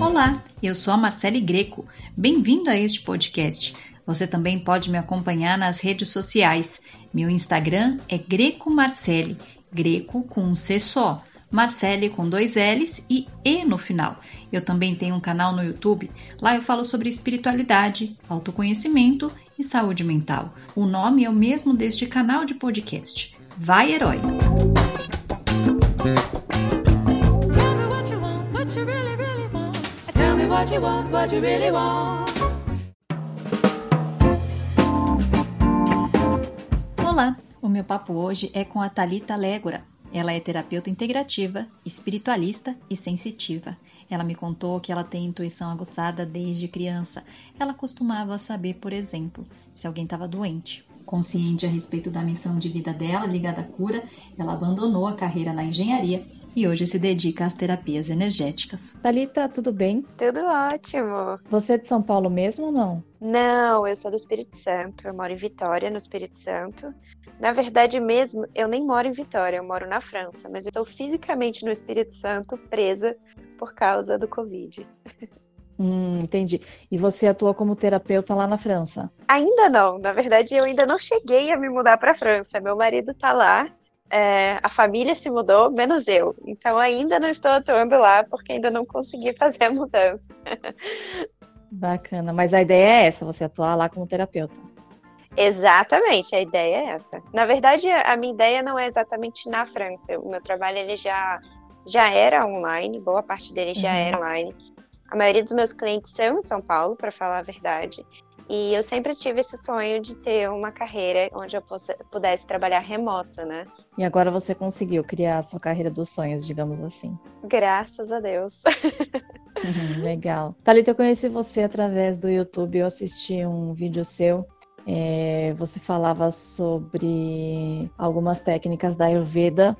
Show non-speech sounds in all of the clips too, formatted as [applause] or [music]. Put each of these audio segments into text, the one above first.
Olá, eu sou a Marcele Greco. Bem-vindo a este podcast. Você também pode me acompanhar nas redes sociais. Meu Instagram é Greco Marcele, Greco com um C só, Marcele com dois L's e E no final. Eu também tenho um canal no YouTube. Lá eu falo sobre espiritualidade, autoconhecimento e saúde mental. O nome é o mesmo deste canal de podcast. Vai, herói! Olá, o meu papo hoje é com a Talita Légora. Ela é terapeuta integrativa, espiritualista e sensitiva. Ela me contou que ela tem intuição aguçada desde criança. Ela costumava saber, por exemplo, se alguém estava doente. Consciente a respeito da missão de vida dela ligada à cura, ela abandonou a carreira na engenharia e hoje se dedica às terapias energéticas. Talita, tudo bem? Tudo ótimo. Você é de São Paulo mesmo ou não? Não, eu sou do Espírito Santo. Eu moro em Vitória, no Espírito Santo. Na verdade mesmo, eu nem moro em Vitória, eu moro na França, mas eu estou fisicamente no Espírito Santo, presa por causa do Covid. [laughs] Hum, entendi. E você atua como terapeuta lá na França? Ainda não. Na verdade, eu ainda não cheguei a me mudar para a França. Meu marido está lá. É, a família se mudou, menos eu. Então, ainda não estou atuando lá porque ainda não consegui fazer a mudança. [laughs] Bacana. Mas a ideia é essa: você atuar lá como terapeuta. Exatamente, a ideia é essa. Na verdade, a minha ideia não é exatamente na França. O meu trabalho ele já já era online, boa parte dele já uhum. era online. A maioria dos meus clientes são em São Paulo, para falar a verdade. E eu sempre tive esse sonho de ter uma carreira onde eu pudesse trabalhar remota, né? E agora você conseguiu criar a sua carreira dos sonhos, digamos assim. Graças a Deus. Uhum, legal. Thalita, eu conheci você através do YouTube. Eu assisti um vídeo seu. É, você falava sobre algumas técnicas da Ayurveda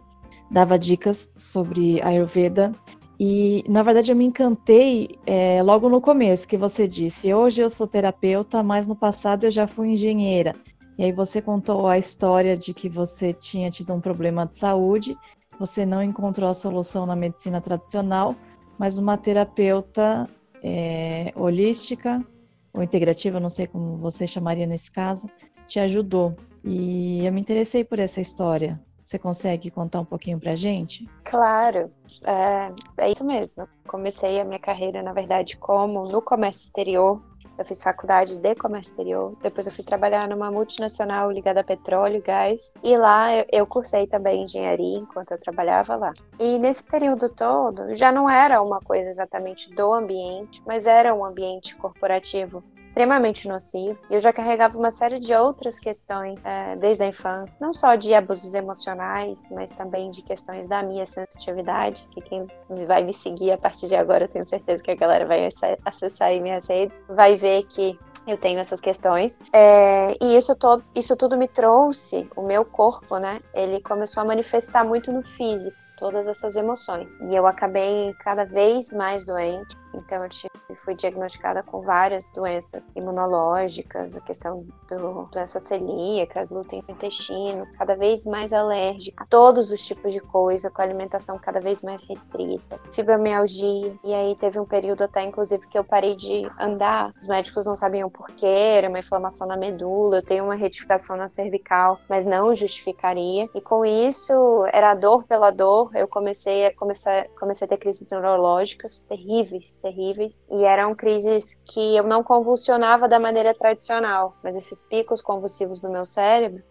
dava dicas sobre Ayurveda. E, na verdade, eu me encantei é, logo no começo, que você disse: hoje eu sou terapeuta, mas no passado eu já fui engenheira. E aí você contou a história de que você tinha tido um problema de saúde, você não encontrou a solução na medicina tradicional, mas uma terapeuta é, holística ou integrativa, não sei como você chamaria nesse caso, te ajudou. E eu me interessei por essa história. Você consegue contar um pouquinho pra gente? Claro, é, é isso mesmo. Comecei a minha carreira, na verdade, como no comércio exterior, eu fiz faculdade de comércio exterior, depois eu fui trabalhar numa multinacional ligada a petróleo gás, e lá eu, eu cursei também engenharia enquanto eu trabalhava lá. E nesse período todo, já não era uma coisa exatamente do ambiente, mas era um ambiente corporativo extremamente nocivo, e eu já carregava uma série de outras questões é, desde a infância, não só de abusos emocionais, mas também de questões da minha sensitividade, que quem vai me seguir a partir de agora, eu tenho certeza que a galera vai acessar aí minhas redes, vai ver que eu tenho essas questões. É, e isso, todo, isso tudo me trouxe, o meu corpo, né? Ele começou a manifestar muito no físico todas essas emoções. E eu acabei cada vez mais doente. Então eu tive, fui diagnosticada com várias doenças imunológicas, a questão do doença celíaca, glúten no intestino, cada vez mais alérgica a todos os tipos de coisa, com alimentação cada vez mais restrita, fibromialgia. E aí teve um período até inclusive que eu parei de andar. Os médicos não sabiam por quê, era uma inflamação na medula, eu tenho uma retificação na cervical, mas não justificaria. E com isso, era dor pela dor, eu comecei a começar comecei a ter crises neurológicas terríveis terríveis e eram crises que eu não convulsionava da maneira tradicional, mas esses picos convulsivos no meu cérebro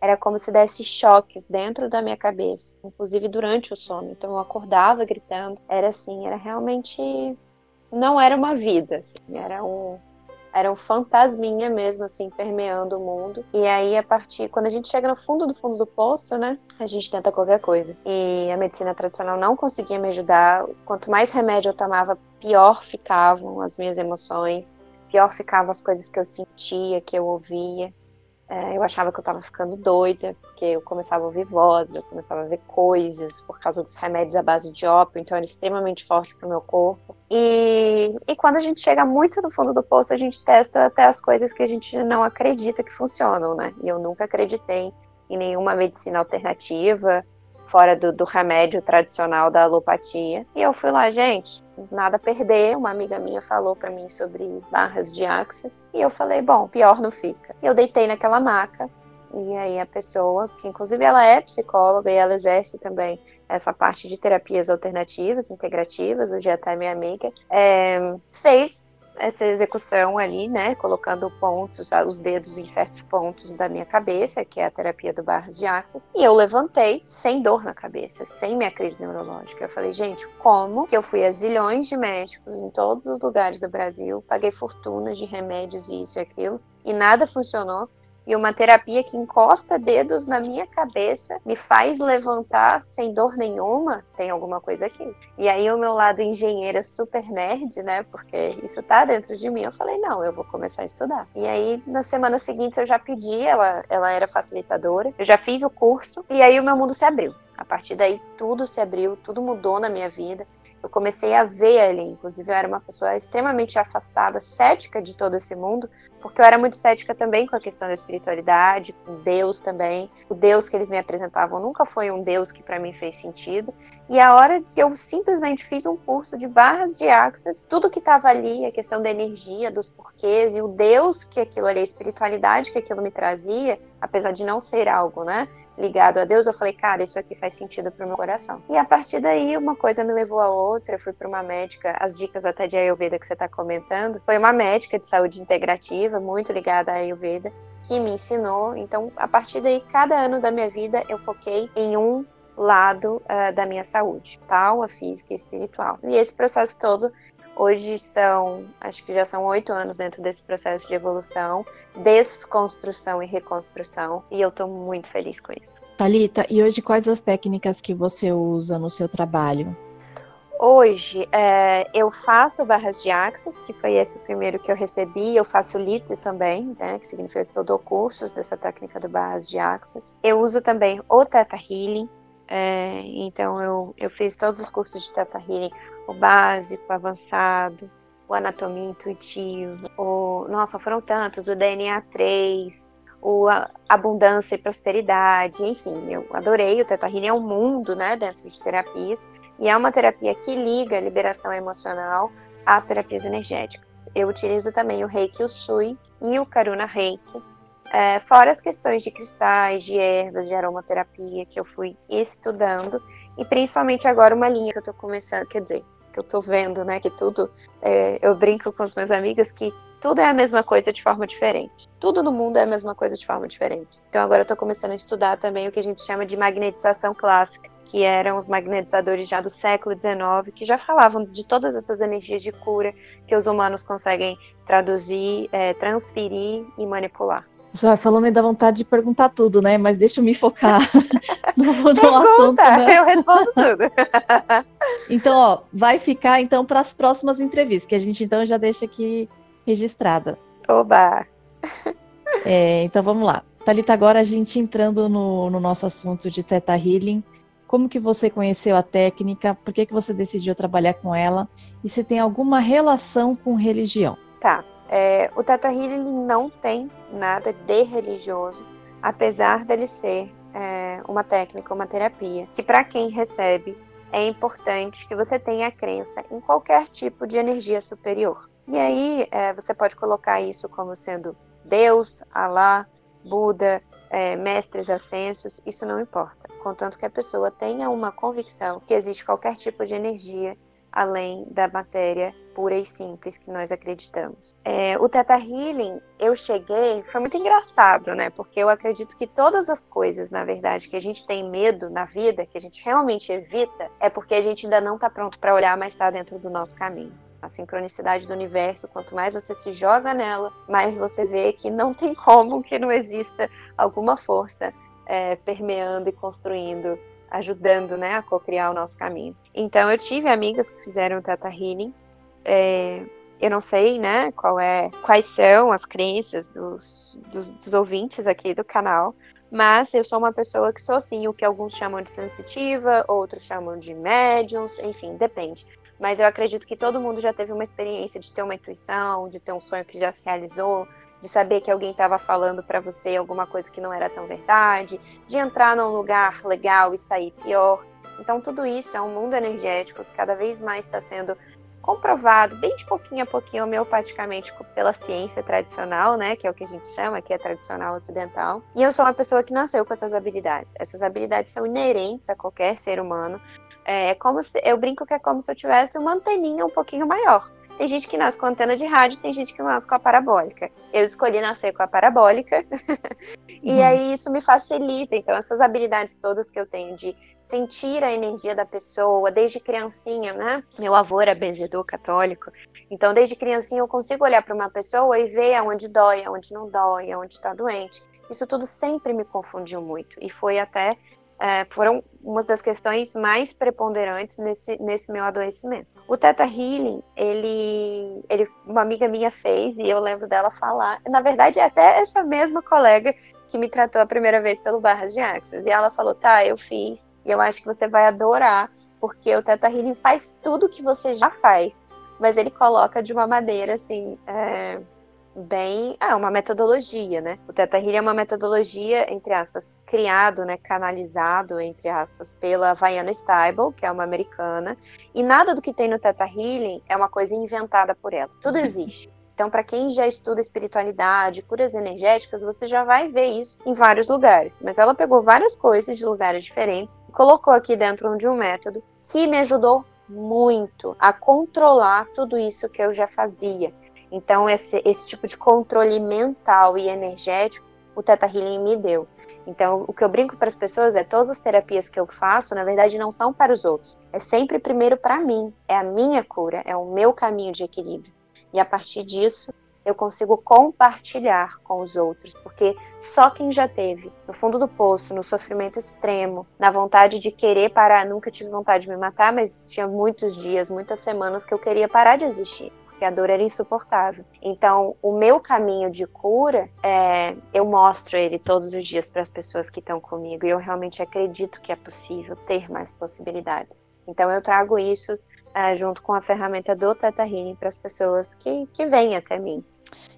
era como se desse choques dentro da minha cabeça, inclusive durante o sono. Então eu acordava gritando, era assim, era realmente não era uma vida, assim, era um era um fantasminha mesmo, assim, permeando o mundo. E aí, a partir. Quando a gente chega no fundo do fundo do poço, né? A gente tenta qualquer coisa. E a medicina tradicional não conseguia me ajudar. Quanto mais remédio eu tomava, pior ficavam as minhas emoções, pior ficavam as coisas que eu sentia, que eu ouvia. É, eu achava que eu estava ficando doida, porque eu começava a ouvir vozes, eu começava a ver coisas por causa dos remédios à base de ópio, então era extremamente forte para o meu corpo. E, e quando a gente chega muito no fundo do poço, a gente testa até as coisas que a gente não acredita que funcionam, né? E eu nunca acreditei em nenhuma medicina alternativa, fora do, do remédio tradicional da alopatia. E eu fui lá, gente, nada a perder. Uma amiga minha falou para mim sobre barras de axis e eu falei, bom, pior não fica. Eu deitei naquela maca e aí a pessoa, que inclusive ela é psicóloga e ela exerce também essa parte de terapias alternativas, integrativas, hoje até minha amiga, é, fez essa execução ali, né, colocando pontos, os dedos em certos pontos da minha cabeça, que é a terapia do Barras de Axis, e eu levantei sem dor na cabeça, sem minha crise neurológica. Eu falei, gente, como que eu fui a zilhões de médicos em todos os lugares do Brasil, paguei fortunas de remédios e isso e aquilo, e nada funcionou, e uma terapia que encosta dedos na minha cabeça, me faz levantar sem dor nenhuma, tem alguma coisa aqui. E aí o meu lado engenheira super nerd, né, porque isso tá dentro de mim, eu falei, não, eu vou começar a estudar. E aí nas semanas seguintes eu já pedi, ela, ela era facilitadora, eu já fiz o curso, e aí o meu mundo se abriu. A partir daí tudo se abriu, tudo mudou na minha vida eu comecei a ver ali. Inclusive, eu era uma pessoa extremamente afastada, cética de todo esse mundo, porque eu era muito cética também com a questão da espiritualidade, com Deus também. O Deus que eles me apresentavam nunca foi um Deus que para mim fez sentido. E a hora que eu simplesmente fiz um curso de barras de axis, tudo que estava ali, a questão da energia, dos porquês e o Deus que aquilo ali, a espiritualidade que aquilo me trazia, apesar de não ser algo, né? Ligado a Deus, eu falei, cara, isso aqui faz sentido pro meu coração. E a partir daí, uma coisa me levou a outra, eu fui para uma médica, as dicas até de Ayurveda que você está comentando, foi uma médica de saúde integrativa, muito ligada a Ayurveda, que me ensinou. Então, a partir daí, cada ano da minha vida, eu foquei em um lado uh, da minha saúde, tal, a física e espiritual. E esse processo todo Hoje são, acho que já são oito anos dentro desse processo de evolução, desconstrução e reconstrução, e eu estou muito feliz com isso. Talita, e hoje quais as técnicas que você usa no seu trabalho? Hoje é, eu faço barras de axis, que foi esse primeiro que eu recebi. Eu faço lito também, né, que significa que eu dou cursos dessa técnica de barras de axis. Eu uso também o Theta Healing, é, então eu, eu fiz todos os cursos de Teta Healing, o básico, o avançado, o anatomia intuitivo, o nossa, foram tantos, o DNA 3, o abundância e prosperidade, enfim, eu adorei. O Teta Healing é um mundo, né, dentro de terapias e é uma terapia que liga a liberação emocional às terapias energéticas. Eu utilizo também o Reiki Usui e o Karuna Reiki é, fora as questões de cristais, de ervas, de aromaterapia que eu fui estudando, e principalmente agora uma linha que eu tô começando, quer dizer, que eu tô vendo, né, que tudo, é, eu brinco com os meus amigos que tudo é a mesma coisa de forma diferente. Tudo no mundo é a mesma coisa de forma diferente. Então agora eu tô começando a estudar também o que a gente chama de magnetização clássica, que eram os magnetizadores já do século XIX, que já falavam de todas essas energias de cura que os humanos conseguem traduzir, é, transferir e manipular. Você vai falando e dá vontade de perguntar tudo, né? Mas deixa eu me focar [laughs] no, no Pergunta, assunto. Né? Eu respondo tudo. [laughs] então, ó, vai ficar então para as próximas entrevistas, que a gente então já deixa aqui registrada. Oba! É, então vamos lá. Thalita, agora a gente entrando no, no nosso assunto de Teta Healing. Como que você conheceu a técnica? Por que, que você decidiu trabalhar com ela? E se tem alguma relação com religião? Tá. É, o Teta Healing não tem nada de religioso, apesar dele ser é, uma técnica, uma terapia, que para quem recebe é importante que você tenha crença em qualquer tipo de energia superior. E aí é, você pode colocar isso como sendo Deus, Alá, Buda, é, mestres ascensos, isso não importa, contanto que a pessoa tenha uma convicção que existe qualquer tipo de energia além da matéria pura e simples que nós acreditamos. É, o Teta Healing, eu cheguei, foi muito engraçado, né? Porque eu acredito que todas as coisas, na verdade, que a gente tem medo na vida, que a gente realmente evita, é porque a gente ainda não está pronto para olhar, mas está dentro do nosso caminho. A sincronicidade do universo, quanto mais você se joga nela, mais você vê que não tem como que não exista alguma força é, permeando e construindo ajudando, né, a co-criar o nosso caminho. Então, eu tive amigas que fizeram Tata Healing. É, eu não sei, né, qual é, quais são as crenças dos, dos, dos, ouvintes aqui do canal, mas eu sou uma pessoa que sou assim, o que alguns chamam de sensitiva, outros chamam de médiums, enfim, depende. Mas eu acredito que todo mundo já teve uma experiência de ter uma intuição, de ter um sonho que já se realizou, de saber que alguém estava falando para você alguma coisa que não era tão verdade, de entrar num lugar legal e sair pior. Então, tudo isso é um mundo energético que cada vez mais está sendo comprovado, bem de pouquinho a pouquinho, homeopaticamente, pela ciência tradicional, né, que é o que a gente chama, que é tradicional ocidental. E eu sou uma pessoa que nasceu com essas habilidades. Essas habilidades são inerentes a qualquer ser humano. É como se, eu brinco que é como se eu tivesse uma anteninha um pouquinho maior. Tem gente que nasce com antena de rádio, tem gente que nasce com a parabólica. Eu escolhi nascer com a parabólica. [laughs] e uhum. aí isso me facilita. Então, essas habilidades todas que eu tenho de sentir a energia da pessoa, desde criancinha, né? Meu avô era benzedor católico. Então, desde criancinha, eu consigo olhar para uma pessoa e ver aonde dói, aonde não dói, aonde está doente. Isso tudo sempre me confundiu muito. E foi até é, foram uma das questões mais preponderantes nesse, nesse meu adoecimento. O Teta Healing, ele, ele, uma amiga minha fez e eu lembro dela falar. Na verdade, é até essa mesma colega que me tratou a primeira vez pelo Barras de Axis. E ela falou: tá, eu fiz, e eu acho que você vai adorar, porque o Teta Healing faz tudo que você já faz, mas ele coloca de uma maneira assim. É bem. É uma metodologia, né? O Teta Healing é uma metodologia, entre aspas, criado, né? Canalizado, entre aspas, pela Vaiana Stable, que é uma americana. E nada do que tem no Teta Healing é uma coisa inventada por ela. Tudo [laughs] existe. Então, para quem já estuda espiritualidade, curas energéticas, você já vai ver isso em vários lugares. Mas ela pegou várias coisas de lugares diferentes e colocou aqui dentro de um método que me ajudou muito a controlar tudo isso que eu já fazia. Então, esse, esse tipo de controle mental e energético, o Teta Healing me deu. Então, o que eu brinco para as pessoas é todas as terapias que eu faço, na verdade, não são para os outros. É sempre primeiro para mim. É a minha cura, é o meu caminho de equilíbrio. E a partir disso, eu consigo compartilhar com os outros, porque só quem já teve no fundo do poço, no sofrimento extremo, na vontade de querer parar, nunca tive vontade de me matar, mas tinha muitos dias, muitas semanas que eu queria parar de existir porque a dor era insuportável. Então, o meu caminho de cura, é, eu mostro ele todos os dias para as pessoas que estão comigo e eu realmente acredito que é possível ter mais possibilidades. Então, eu trago isso é, junto com a ferramenta do Teta Healing para as pessoas que, que vêm até mim.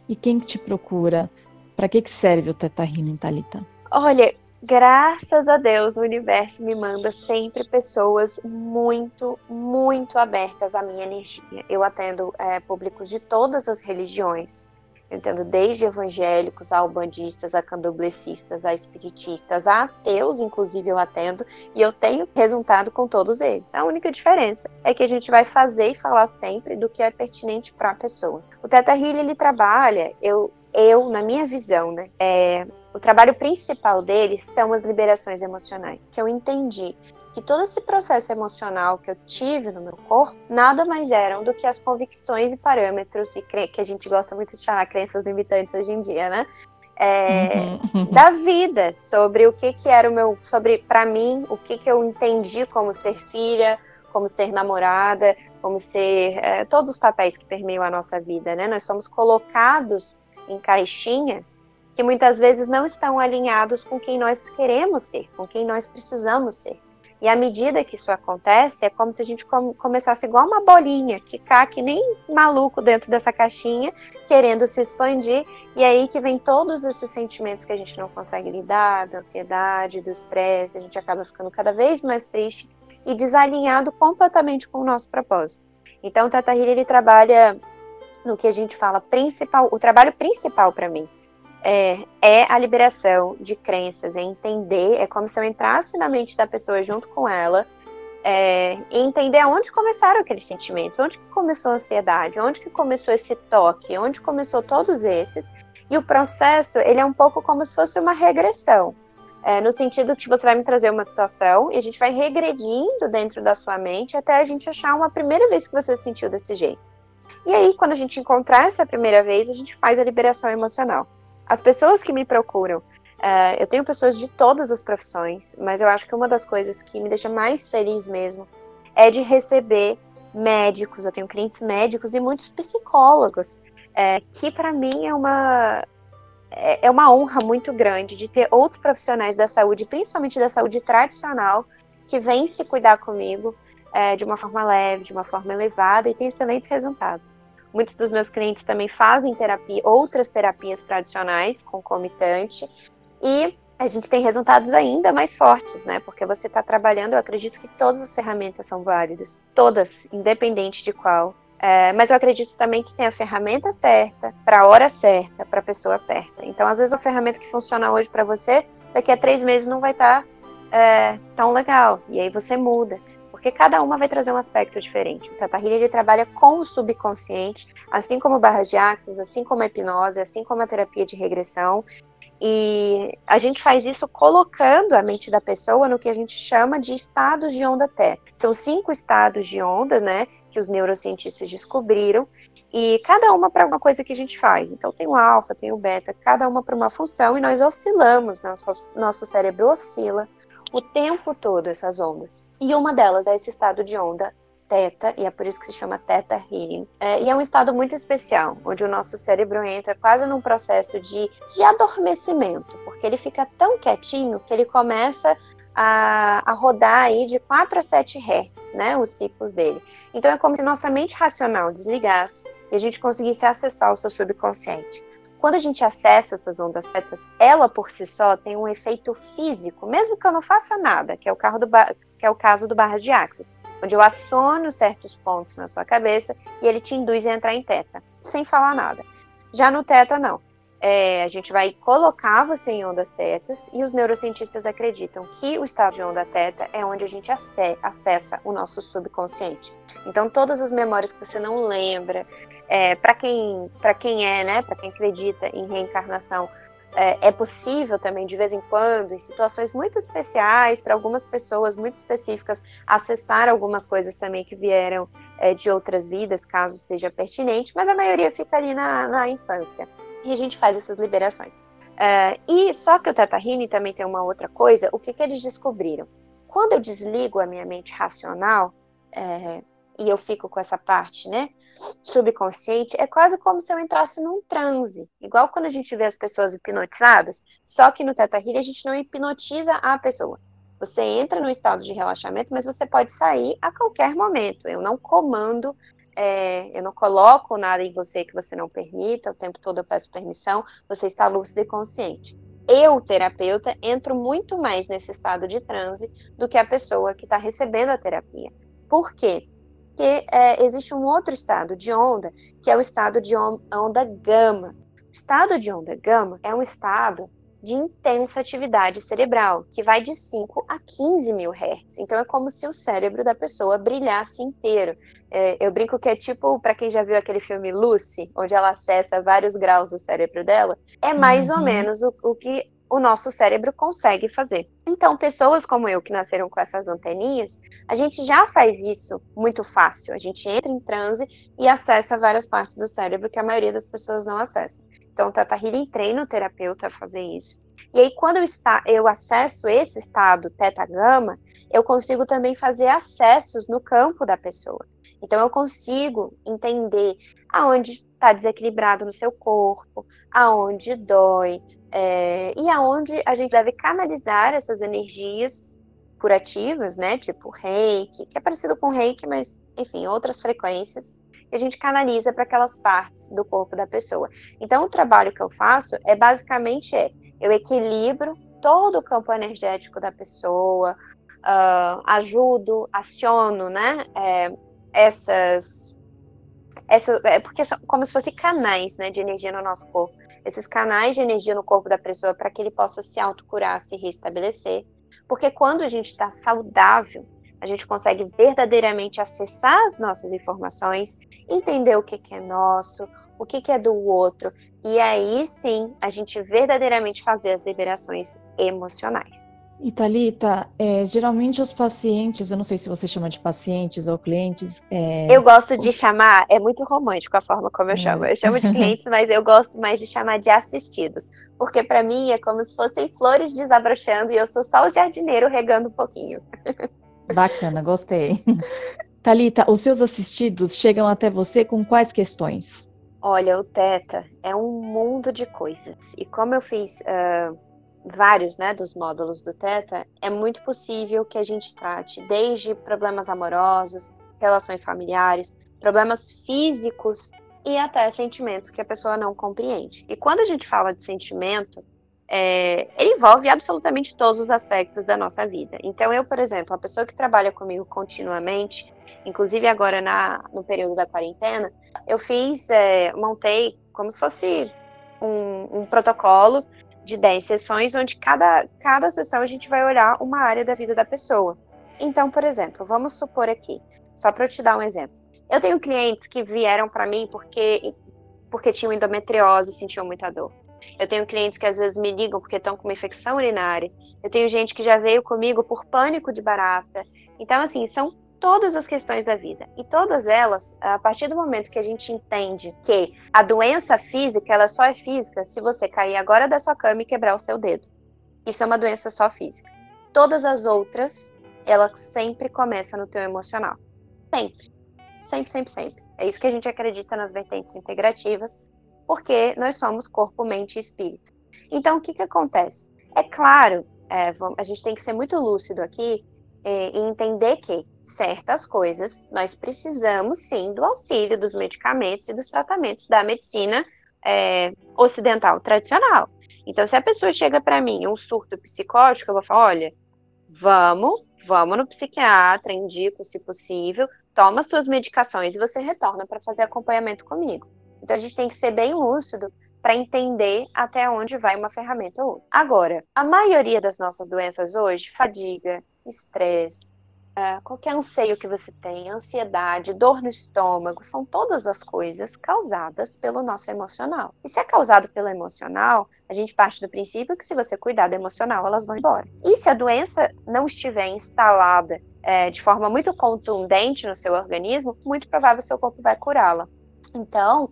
E quem te procura? Para que, que serve o Teta Healing, Thalita? Olha, graças a Deus, o universo me manda sempre pessoas muito, muito abertas à minha energia. Eu atendo é, públicos de todas as religiões. Eu entendo desde evangélicos a ubandistas, a candoblecistas, a espiritistas, a ateus, inclusive eu atendo, e eu tenho resultado com todos eles. A única diferença é que a gente vai fazer e falar sempre do que é pertinente para a pessoa. O Teta Healing, ele trabalha, eu, eu, na minha visão, né, é, o trabalho principal deles são as liberações emocionais, que eu entendi que todo esse processo emocional que eu tive no meu corpo nada mais eram do que as convicções e parâmetros e que a gente gosta muito de chamar crenças limitantes hoje em dia, né? É, uhum. da vida sobre o que que era o meu sobre para mim o que que eu entendi como ser filha como ser namorada como ser é, todos os papéis que permeiam a nossa vida né nós somos colocados em caixinhas que muitas vezes não estão alinhados com quem nós queremos ser, com quem nós precisamos ser. E à medida que isso acontece, é como se a gente começasse igual uma bolinha, que cá que nem maluco dentro dessa caixinha, querendo se expandir, e aí que vem todos esses sentimentos que a gente não consegue lidar, da ansiedade, do estresse, a gente acaba ficando cada vez mais triste e desalinhado completamente com o nosso propósito. Então, o Tata Healy, ele trabalha no que a gente fala principal, o trabalho principal para mim, é, é a liberação de crenças, é entender, é como se eu entrasse na mente da pessoa junto com ela é, e entender aonde começaram aqueles sentimentos, onde que começou a ansiedade, onde que começou esse toque, onde começou todos esses. E o processo, ele é um pouco como se fosse uma regressão. É, no sentido que você vai me trazer uma situação e a gente vai regredindo dentro da sua mente até a gente achar uma primeira vez que você se sentiu desse jeito. E aí, quando a gente encontrar essa primeira vez, a gente faz a liberação emocional. As pessoas que me procuram, uh, eu tenho pessoas de todas as profissões, mas eu acho que uma das coisas que me deixa mais feliz mesmo é de receber médicos. Eu tenho clientes médicos e muitos psicólogos, é, que para mim é uma é, é uma honra muito grande de ter outros profissionais da saúde, principalmente da saúde tradicional, que vêm se cuidar comigo é, de uma forma leve, de uma forma elevada e tem excelentes resultados. Muitos dos meus clientes também fazem terapia, outras terapias tradicionais, concomitante, e a gente tem resultados ainda mais fortes, né? Porque você está trabalhando, eu acredito que todas as ferramentas são válidas, todas, independente de qual. É, mas eu acredito também que tem a ferramenta certa, para a hora certa, para a pessoa certa. Então, às vezes, a ferramenta que funciona hoje para você, daqui a três meses não vai estar tá, é, tão legal. E aí você muda porque cada uma vai trazer um aspecto diferente. O Tata Healing, ele trabalha com o subconsciente, assim como barras de axis, assim como a hipnose, assim como a terapia de regressão. E a gente faz isso colocando a mente da pessoa no que a gente chama de estados de onda teta. São cinco estados de onda, né, que os neurocientistas descobriram, e cada uma para uma coisa que a gente faz. Então tem o alfa, tem o beta, cada uma para uma função e nós oscilamos, nosso, nosso cérebro oscila o tempo todo essas ondas. E uma delas é esse estado de onda teta, e é por isso que se chama teta healing. É, e é um estado muito especial, onde o nosso cérebro entra quase num processo de, de adormecimento, porque ele fica tão quietinho que ele começa a, a rodar aí de 4 a 7 Hz, né, os ciclos dele. Então é como se nossa mente racional desligasse e a gente conseguisse acessar o seu subconsciente. Quando a gente acessa essas ondas tetas, ela por si só tem um efeito físico, mesmo que eu não faça nada, que é o, que é o caso do barras de axis, onde eu aciono certos pontos na sua cabeça e ele te induz a entrar em teta, sem falar nada. Já no teta, não é, a gente vai colocar você em ondas tetas e os neurocientistas acreditam que o estado de onda teta é onde a gente acessa o nosso subconsciente. Então, todas as memórias que você não lembra, é, para quem, quem é, né, para quem acredita em reencarnação, é, é, possível também, de vez em quando, em situações muito especiais, para algumas pessoas muito específicas, acessar algumas coisas também que vieram é, de outras vidas, caso seja pertinente, mas a maioria fica ali na, na infância e a gente faz essas liberações. Uh, e só que o Teta também tem uma outra coisa. O que, que eles descobriram? Quando eu desligo a minha mente racional é, e eu fico com essa parte, né, subconsciente, é quase como se eu entrasse num transe. Igual quando a gente vê as pessoas hipnotizadas, só que no Teta a gente não hipnotiza a pessoa. Você entra no estado de relaxamento, mas você pode sair a qualquer momento. Eu não comando é, eu não coloco nada em você que você não permita, o tempo todo eu peço permissão, você está lúcido e consciente. Eu, terapeuta, entro muito mais nesse estado de transe do que a pessoa que está recebendo a terapia. Por quê? Porque é, existe um outro estado de onda, que é o estado de onda gama. O estado de onda gama é um estado de intensa atividade cerebral, que vai de 5 a 15 mil hertz. Então é como se o cérebro da pessoa brilhasse inteiro. É, eu brinco que é tipo, para quem já viu aquele filme Lucy, onde ela acessa vários graus do cérebro dela, é mais uhum. ou menos o, o que o nosso cérebro consegue fazer. Então, pessoas como eu que nasceram com essas anteninhas, a gente já faz isso muito fácil. A gente entra em transe e acessa várias partes do cérebro que a maioria das pessoas não acessa. Então, Tata Healing treina o terapeuta a fazer isso. E aí, quando eu, está, eu acesso esse estado teta-gama, eu consigo também fazer acessos no campo da pessoa. Então, eu consigo entender aonde está desequilibrado no seu corpo, aonde dói, é, e aonde a gente deve canalizar essas energias curativas, né? Tipo reiki, que é parecido com reiki, mas, enfim, outras frequências que a gente canaliza para aquelas partes do corpo da pessoa. Então, o trabalho que eu faço é basicamente é, eu equilibro todo o campo energético da pessoa, uh, ajudo, aciono, né, é, essas, essas, é porque são como se fossem canais, né, de energia no nosso corpo. Esses canais de energia no corpo da pessoa para que ele possa se autocurar, se restabelecer. Porque quando a gente está saudável, a gente consegue verdadeiramente acessar as nossas informações, entender o que, que é nosso, o que, que é do outro, e aí sim a gente verdadeiramente fazer as liberações emocionais. E Thalita, é, geralmente os pacientes, eu não sei se você chama de pacientes ou clientes. É... Eu gosto de chamar, é muito romântico a forma como eu é. chamo. Eu chamo de [laughs] clientes, mas eu gosto mais de chamar de assistidos. Porque para mim é como se fossem flores desabrochando e eu sou só o jardineiro regando um pouquinho. [laughs] Bacana, gostei. Talita, os seus assistidos chegam até você com quais questões? Olha, o Teta é um mundo de coisas. E como eu fiz uh, vários né, dos módulos do Teta, é muito possível que a gente trate desde problemas amorosos, relações familiares, problemas físicos e até sentimentos que a pessoa não compreende. E quando a gente fala de sentimento, é, ele envolve absolutamente todos os aspectos da nossa vida. Então, eu, por exemplo, a pessoa que trabalha comigo continuamente, inclusive agora na, no período da quarentena, eu fiz, é, montei como se fosse um, um, protocolo de 10 sessões, onde cada, cada sessão a gente vai olhar uma área da vida da pessoa. Então, por exemplo, vamos supor aqui, só para eu te dar um exemplo. Eu tenho clientes que vieram para mim porque, porque tinham endometriose e sentiam muita dor. Eu tenho clientes que às vezes me ligam porque estão com uma infecção urinária. Eu tenho gente que já veio comigo por pânico de barata. Então, assim, são todas as questões da vida. E todas elas, a partir do momento que a gente entende que a doença física, ela só é física se você cair agora da sua cama e quebrar o seu dedo. Isso é uma doença só física. Todas as outras, ela sempre começa no teu emocional. Sempre. Sempre, sempre, sempre. É isso que a gente acredita nas vertentes integrativas porque nós somos corpo, mente e espírito. Então, o que, que acontece? É claro, é, a gente tem que ser muito lúcido aqui é, e entender que certas coisas nós precisamos sim do auxílio dos medicamentos e dos tratamentos da medicina é, ocidental tradicional. Então, se a pessoa chega para mim um surto psicótico, eu vou falar: olha, vamos, vamos no psiquiatra, indico se possível, toma as suas medicações e você retorna para fazer acompanhamento comigo. Então a gente tem que ser bem lúcido para entender até onde vai uma ferramenta ou outra. Agora, a maioria das nossas doenças hoje, fadiga, estresse, uh, qualquer anseio que você tem, ansiedade, dor no estômago, são todas as coisas causadas pelo nosso emocional. E se é causado pelo emocional, a gente parte do princípio que se você cuidar do emocional, elas vão embora. E se a doença não estiver instalada é, de forma muito contundente no seu organismo, muito provável seu corpo vai curá-la. Então,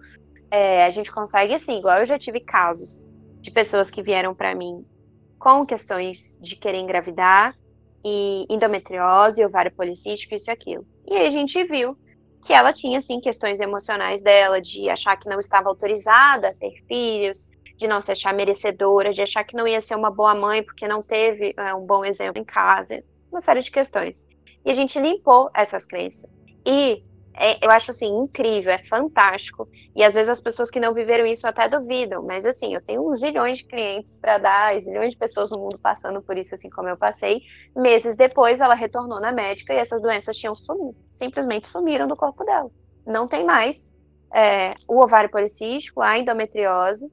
é, a gente consegue, assim, igual eu já tive casos de pessoas que vieram para mim com questões de querer engravidar e endometriose, ovário policístico, isso e aquilo. E aí a gente viu que ela tinha, assim, questões emocionais dela, de achar que não estava autorizada a ter filhos, de não se achar merecedora, de achar que não ia ser uma boa mãe porque não teve é, um bom exemplo em casa, uma série de questões. E a gente limpou essas crenças. E é, eu acho assim incrível, é fantástico. E às vezes as pessoas que não viveram isso até duvidam, mas assim, eu tenho uns zilhões de clientes para dar, zilhões de pessoas no mundo passando por isso, assim como eu passei. Meses depois, ela retornou na médica e essas doenças tinham sumido, simplesmente sumiram do corpo dela. Não tem mais é, o ovário policístico, a endometriose,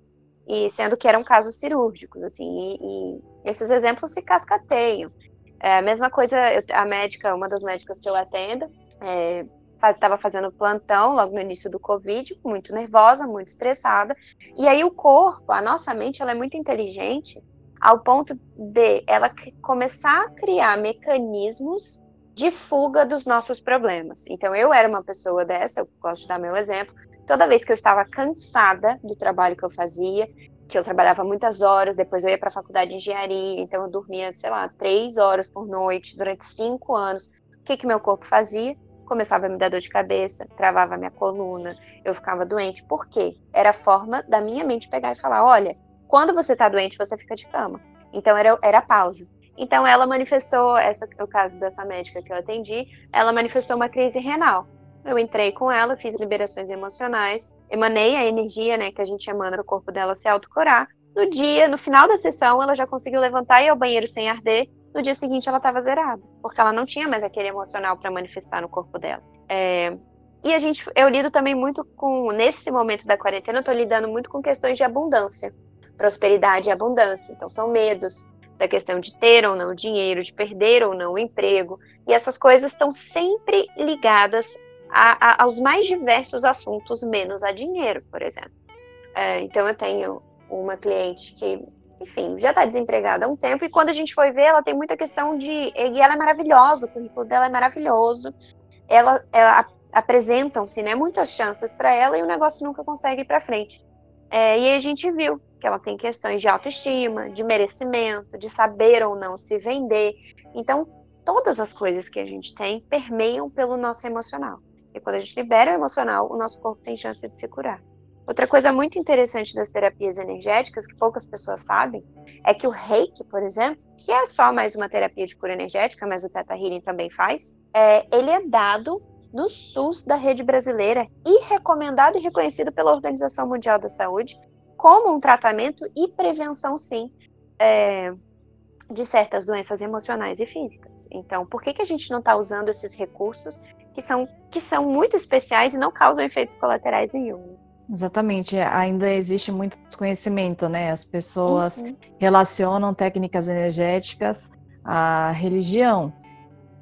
e sendo que eram casos cirúrgicos, assim, e, e esses exemplos se cascateiam. É, a mesma coisa, eu, a médica, uma das médicas que eu atendo, é, estava fazendo plantão logo no início do Covid, muito nervosa, muito estressada. E aí o corpo, a nossa mente, ela é muito inteligente ao ponto de ela começar a criar mecanismos de fuga dos nossos problemas. Então eu era uma pessoa dessa, eu gosto de dar meu exemplo. Toda vez que eu estava cansada do trabalho que eu fazia, que eu trabalhava muitas horas, depois eu ia para a faculdade de engenharia, então eu dormia, sei lá, três horas por noite durante cinco anos. O que que meu corpo fazia? Começava a me dar dor de cabeça, travava a minha coluna, eu ficava doente. Por quê? Era a forma da minha mente pegar e falar: olha, quando você tá doente, você fica de cama. Então era, era pausa. Então ela manifestou, essa o caso dessa médica que eu atendi, ela manifestou uma crise renal. Eu entrei com ela, fiz liberações emocionais, emanei a energia, né, que a gente emana no corpo dela se autocurar. No dia, no final da sessão, ela já conseguiu levantar e ir ao banheiro sem arder no dia seguinte ela estava zerada, porque ela não tinha mais aquele emocional para manifestar no corpo dela. É, e a gente, eu lido também muito com, nesse momento da quarentena, eu estou lidando muito com questões de abundância, prosperidade e abundância. Então, são medos da questão de ter ou não dinheiro, de perder ou não o emprego. E essas coisas estão sempre ligadas a, a, aos mais diversos assuntos, menos a dinheiro, por exemplo. É, então, eu tenho uma cliente que enfim, já está desempregada há um tempo, e quando a gente foi ver, ela tem muita questão de. E ela é maravilhosa, o currículo dela é maravilhoso. Ela, ela apresentam-se né, muitas chances para ela e o negócio nunca consegue ir para frente. É, e a gente viu que ela tem questões de autoestima, de merecimento, de saber ou não se vender. Então, todas as coisas que a gente tem permeiam pelo nosso emocional. E quando a gente libera o emocional, o nosso corpo tem chance de se curar. Outra coisa muito interessante das terapias energéticas, que poucas pessoas sabem, é que o reiki, por exemplo, que é só mais uma terapia de cura energética, mas o Teta Healing também faz, é, ele é dado no SUS da rede brasileira e recomendado e reconhecido pela Organização Mundial da Saúde como um tratamento e prevenção, sim, é, de certas doenças emocionais e físicas. Então, por que, que a gente não está usando esses recursos que são, que são muito especiais e não causam efeitos colaterais nenhum? Exatamente, ainda existe muito desconhecimento, né? As pessoas uhum. relacionam técnicas energéticas à religião.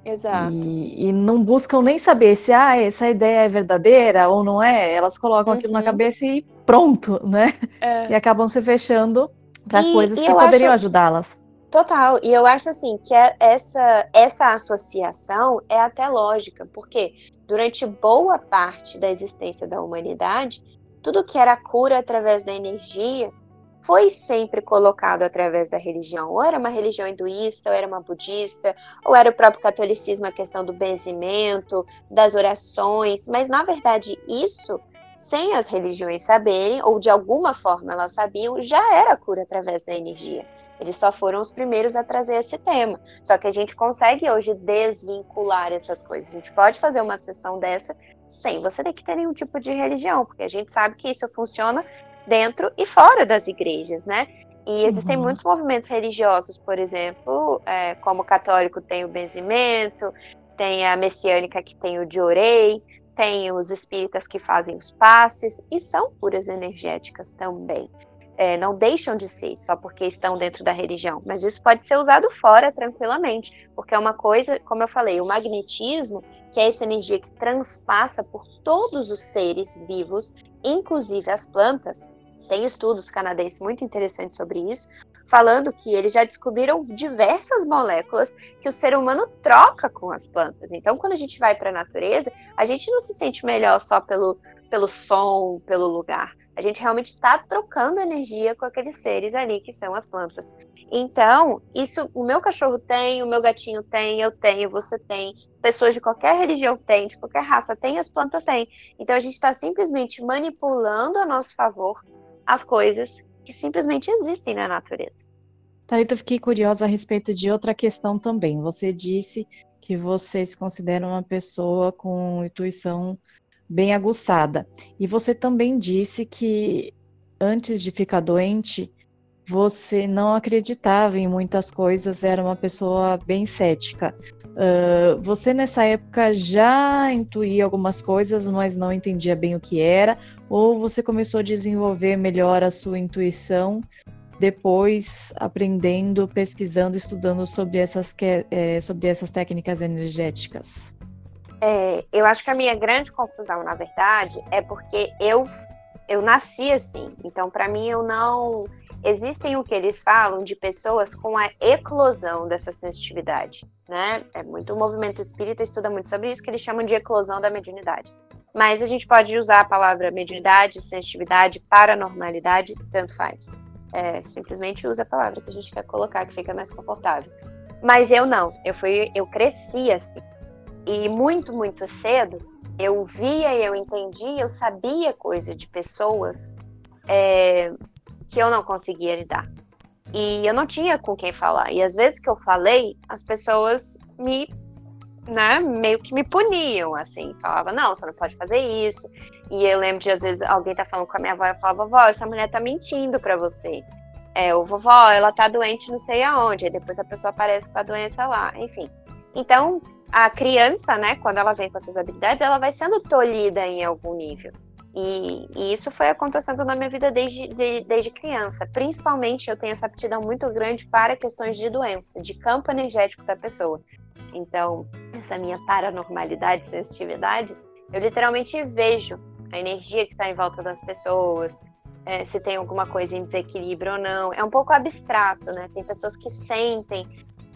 Exato. E, e, não buscam nem saber se ah, essa ideia é verdadeira ou não é. Elas colocam uhum. aquilo na uhum. cabeça e pronto, [laughs] né? É. E acabam se fechando para coisas que poderiam acho... ajudá-las. Total, e eu acho assim que é essa, essa associação é até lógica, porque durante boa parte da existência da humanidade, tudo que era cura através da energia foi sempre colocado através da religião. Ou era uma religião hinduísta, ou era uma budista, ou era o próprio catolicismo, a questão do benzimento, das orações. Mas, na verdade, isso, sem as religiões saberem, ou de alguma forma elas sabiam, já era cura através da energia. Eles só foram os primeiros a trazer esse tema. Só que a gente consegue hoje desvincular essas coisas. A gente pode fazer uma sessão dessa sem você ter que ter nenhum tipo de religião, porque a gente sabe que isso funciona dentro e fora das igrejas, né? E existem uhum. muitos movimentos religiosos, por exemplo, é, como o católico tem o benzimento, tem a messiânica que tem o diorei, tem os espíritas que fazem os passes, e são curas energéticas também é, não deixam de ser só porque estão dentro da religião, mas isso pode ser usado fora tranquilamente, porque é uma coisa, como eu falei, o magnetismo, que é essa energia que transpassa por todos os seres vivos, inclusive as plantas. Tem estudos canadenses muito interessantes sobre isso, falando que eles já descobriram diversas moléculas que o ser humano troca com as plantas. Então, quando a gente vai para a natureza, a gente não se sente melhor só pelo, pelo som, pelo lugar a gente realmente está trocando energia com aqueles seres ali que são as plantas. Então, isso o meu cachorro tem, o meu gatinho tem, eu tenho, você tem, pessoas de qualquer religião têm, de qualquer raça tem, as plantas têm. Então, a gente está simplesmente manipulando a nosso favor as coisas que simplesmente existem na natureza. Thalita, eu fiquei curiosa a respeito de outra questão também. Você disse que você se considera uma pessoa com intuição bem aguçada. E você também disse que antes de ficar doente, você não acreditava em muitas coisas, era uma pessoa bem cética. Uh, você nessa época já intuía algumas coisas, mas não entendia bem o que era, ou você começou a desenvolver melhor a sua intuição depois aprendendo, pesquisando, estudando sobre essas, é, sobre essas técnicas energéticas? É, eu acho que a minha grande confusão, na verdade, é porque eu eu nasci assim. Então, para mim, eu não existem o que eles falam de pessoas com a eclosão dessa sensitividade, né? É muito o movimento espírita estuda muito sobre isso que eles chamam de eclosão da mediunidade. Mas a gente pode usar a palavra mediunidade, sensitividade, paranormalidade, tanto faz. É, simplesmente usa a palavra que a gente quer colocar, que fica mais confortável. Mas eu não, eu fui, eu cresci assim. E muito, muito cedo, eu via eu entendia, eu sabia coisa de pessoas é, que eu não conseguia lidar. E eu não tinha com quem falar. E às vezes que eu falei, as pessoas me, né, meio que me puniam, assim. Falava, não, você não pode fazer isso. E eu lembro de, às vezes, alguém tá falando com a minha avó, eu falava, vovó, essa mulher tá mentindo pra você. É, o vovó, ela tá doente não sei aonde. Aí depois a pessoa aparece com a doença lá. Enfim. Então, a criança, né, quando ela vem com essas habilidades, ela vai sendo tolhida em algum nível. E, e isso foi acontecendo na minha vida desde, de, desde criança. Principalmente, eu tenho essa aptidão muito grande para questões de doença, de campo energético da pessoa. Então, essa minha paranormalidade, sensitividade, eu literalmente vejo a energia que está em volta das pessoas, é, se tem alguma coisa em desequilíbrio ou não. É um pouco abstrato, né? Tem pessoas que sentem.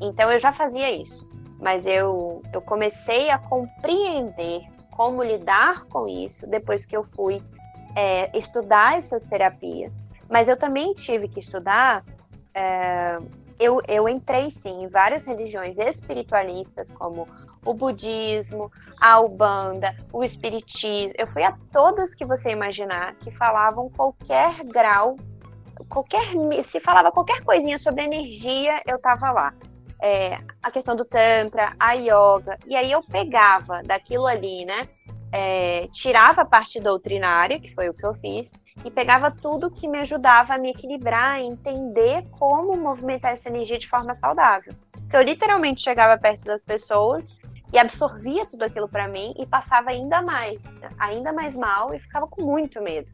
Então, eu já fazia isso mas eu, eu comecei a compreender como lidar com isso depois que eu fui é, estudar essas terapias. Mas eu também tive que estudar. É, eu, eu entrei sim em várias religiões espiritualistas, como o budismo, a ubanda, o espiritismo. Eu fui a todas que você imaginar que falavam qualquer grau, qualquer se falava qualquer coisinha sobre energia, eu estava lá. É, a questão do Tantra, a yoga. E aí eu pegava daquilo ali, né? É, tirava a parte doutrinária, que foi o que eu fiz, e pegava tudo que me ajudava a me equilibrar, a entender como movimentar essa energia de forma saudável. Que eu literalmente chegava perto das pessoas e absorvia tudo aquilo para mim e passava ainda mais, ainda mais mal e ficava com muito medo.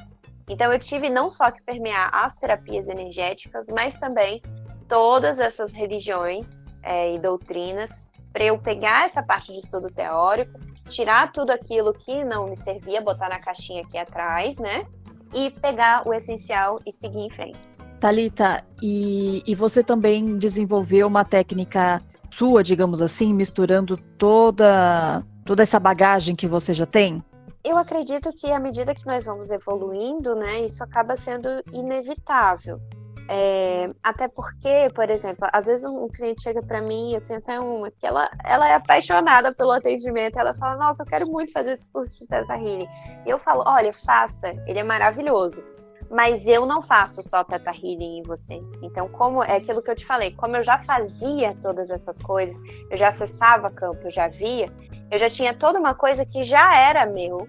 Então eu tive não só que permear as terapias energéticas, mas também todas essas religiões é, e doutrinas para eu pegar essa parte de estudo teórico, tirar tudo aquilo que não me servia, botar na caixinha aqui atrás, né? E pegar o essencial e seguir em frente. Talita, e, e você também desenvolveu uma técnica sua, digamos assim, misturando toda toda essa bagagem que você já tem? Eu acredito que à medida que nós vamos evoluindo, né, isso acaba sendo inevitável. É, até porque, por exemplo, às vezes um, cliente chega para mim, eu tenho até uma que ela, ela é apaixonada pelo atendimento, ela fala, nossa, eu quero muito fazer esse curso de Teta Healing. E eu falo, olha, faça, ele é maravilhoso. Mas eu não faço só Teta Healing em você. Então, como é aquilo que eu te falei, como eu já fazia todas essas coisas, eu já acessava campo, eu já via, eu já tinha toda uma coisa que já era meu,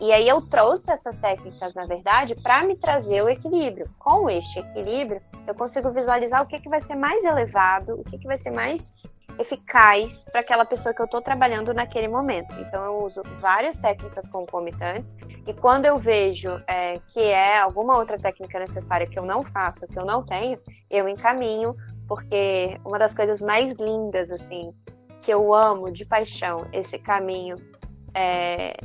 e aí eu trouxe essas técnicas, na verdade, para me trazer o equilíbrio. Com este equilíbrio, eu consigo visualizar o que, que vai ser mais elevado, o que, que vai ser mais eficaz para aquela pessoa que eu estou trabalhando naquele momento. Então eu uso várias técnicas concomitantes e quando eu vejo é, que é alguma outra técnica necessária que eu não faço, que eu não tenho, eu encaminho, porque uma das coisas mais lindas assim que eu amo de paixão esse caminho é,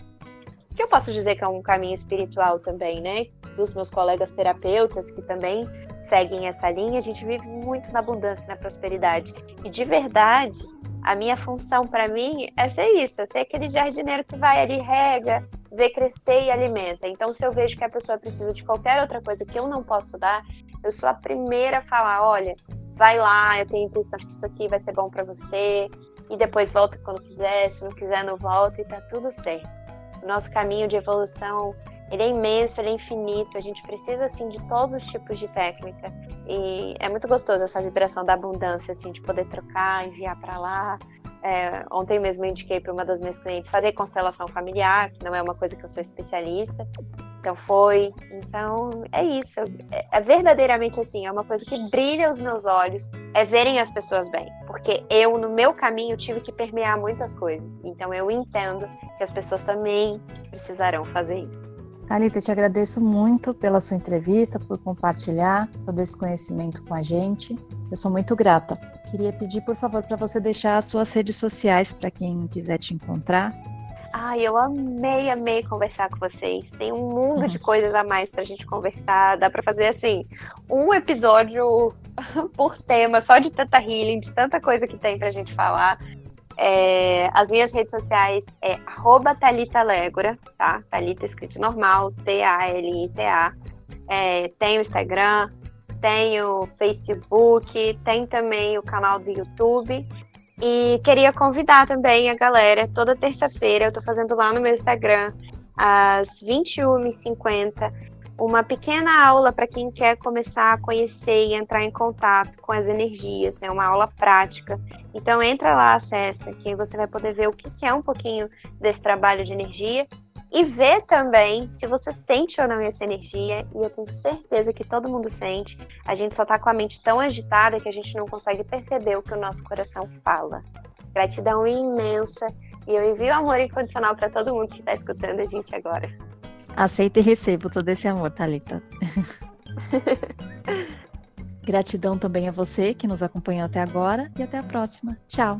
que eu posso dizer que é um caminho espiritual também, né? Dos meus colegas terapeutas que também seguem essa linha, a gente vive muito na abundância, na prosperidade. E de verdade, a minha função para mim é ser isso, é ser aquele jardineiro que vai ali, rega, vê crescer e alimenta. Então, se eu vejo que a pessoa precisa de qualquer outra coisa que eu não posso dar, eu sou a primeira a falar: olha, vai lá, eu tenho a intuição de que isso aqui vai ser bom para você, e depois volta quando quiser, se não quiser, não volta, e tá tudo certo. O nosso caminho de evolução, ele é imenso, ele é infinito. A gente precisa, assim, de todos os tipos de técnica. E é muito gostoso essa vibração da abundância, assim, de poder trocar, enviar para lá. É, ontem mesmo eu indiquei para uma das minhas clientes fazer constelação familiar, que não é uma coisa que eu sou especialista. Então foi. Então é isso. É, é, verdadeiramente assim, é uma coisa que brilha os meus olhos, é verem as pessoas bem. Porque eu, no meu caminho, tive que permear muitas coisas. Então eu entendo que as pessoas também precisarão fazer isso. Thalita, te agradeço muito pela sua entrevista, por compartilhar todo esse conhecimento com a gente. Eu sou muito grata. Queria pedir, por favor, para você deixar as suas redes sociais para quem quiser te encontrar. Ai, eu amei, amei conversar com vocês. Tem um mundo de coisas a mais pra gente conversar. Dá pra fazer, assim, um episódio [laughs] por tema, só de tanta healing, de tanta coisa que tem pra gente falar. É, as minhas redes sociais é arroba Thalita tá? Thalita escrito normal, T-A-L-I-T-A. É, tem o Instagram, tem o Facebook, tem também o canal do YouTube. E queria convidar também a galera, toda terça-feira, eu estou fazendo lá no meu Instagram, às 21h50, uma pequena aula para quem quer começar a conhecer e entrar em contato com as energias. É uma aula prática. Então entra lá, acessa, que você vai poder ver o que é um pouquinho desse trabalho de energia e ver também se você sente ou não essa energia, e eu tenho certeza que todo mundo sente. A gente só tá com a mente tão agitada que a gente não consegue perceber o que o nosso coração fala. Gratidão imensa e eu envio amor incondicional para todo mundo que está escutando a gente agora. Aceito e recebo todo esse amor, Thalita. [laughs] Gratidão também a você que nos acompanhou até agora e até a próxima. Tchau!